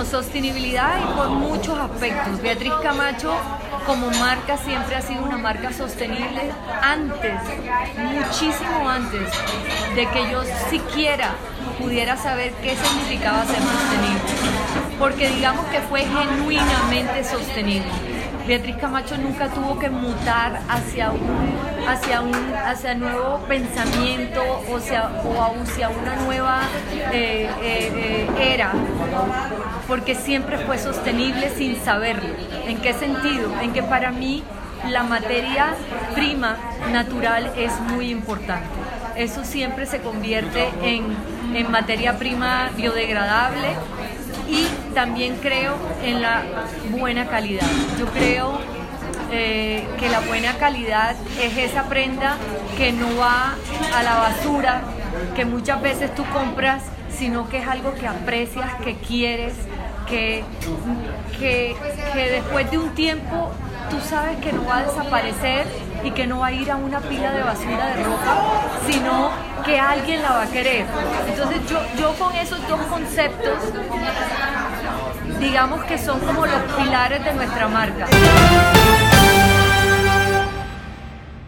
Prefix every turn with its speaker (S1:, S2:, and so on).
S1: sostenibilidad y por muchos aspectos. Beatriz Camacho como marca siempre ha sido una marca sostenible antes, muchísimo antes de que yo siquiera pudiera saber qué significaba ser sostenible. Porque digamos que fue genuinamente sostenible. Beatriz Camacho nunca tuvo que mutar hacia un, hacia un hacia nuevo pensamiento o, sea, o hacia una nueva eh, eh, eh, era, porque siempre fue sostenible sin saberlo. ¿En qué sentido? En que para mí la materia prima natural es muy importante. Eso siempre se convierte en, en materia prima biodegradable y también creo en la buena calidad. Yo creo eh, que la buena calidad es esa prenda que no va a la basura, que muchas veces tú compras, sino que es algo que aprecias, que quieres, que, que, después de un tiempo tú sabes que no va a desaparecer y que no va a ir a una pila de basura de ropa, sino que alguien la va a querer. Entonces yo, yo con esos dos conceptos, digamos que son como los pilares de nuestra marca.